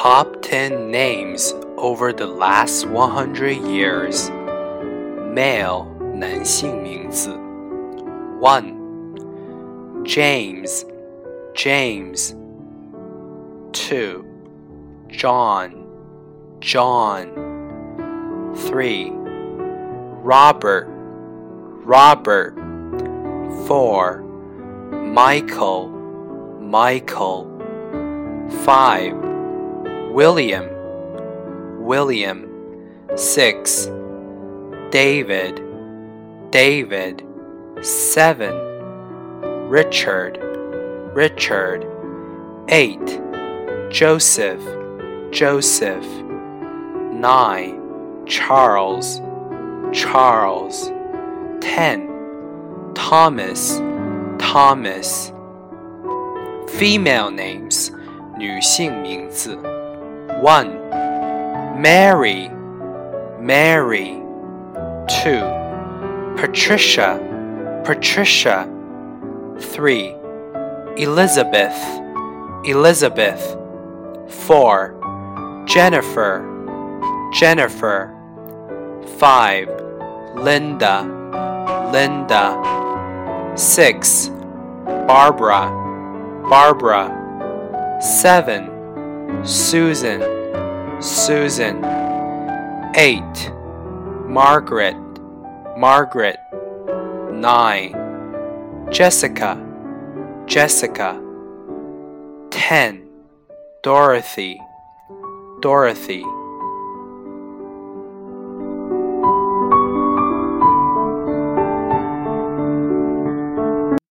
Top 10 names over the last 100 years. Male 男性名字 1. James James 2. John John 3. Robert Robert 4. Michael Michael 5. William William 6. David David 7. Richard Richard 8. Joseph Joseph 9. Charles Charles 10. Thomas Thomas Female names 女性名字 1. Mary Mary 2. Patricia Patricia 3. Elizabeth Elizabeth 4. Jennifer Jennifer 5. Linda Linda 6. Barbara Barbara 7. Susan. Susan. 8. Margaret. Margaret. 9. Jessica. Jessica. 10. Dorothy. Dorothy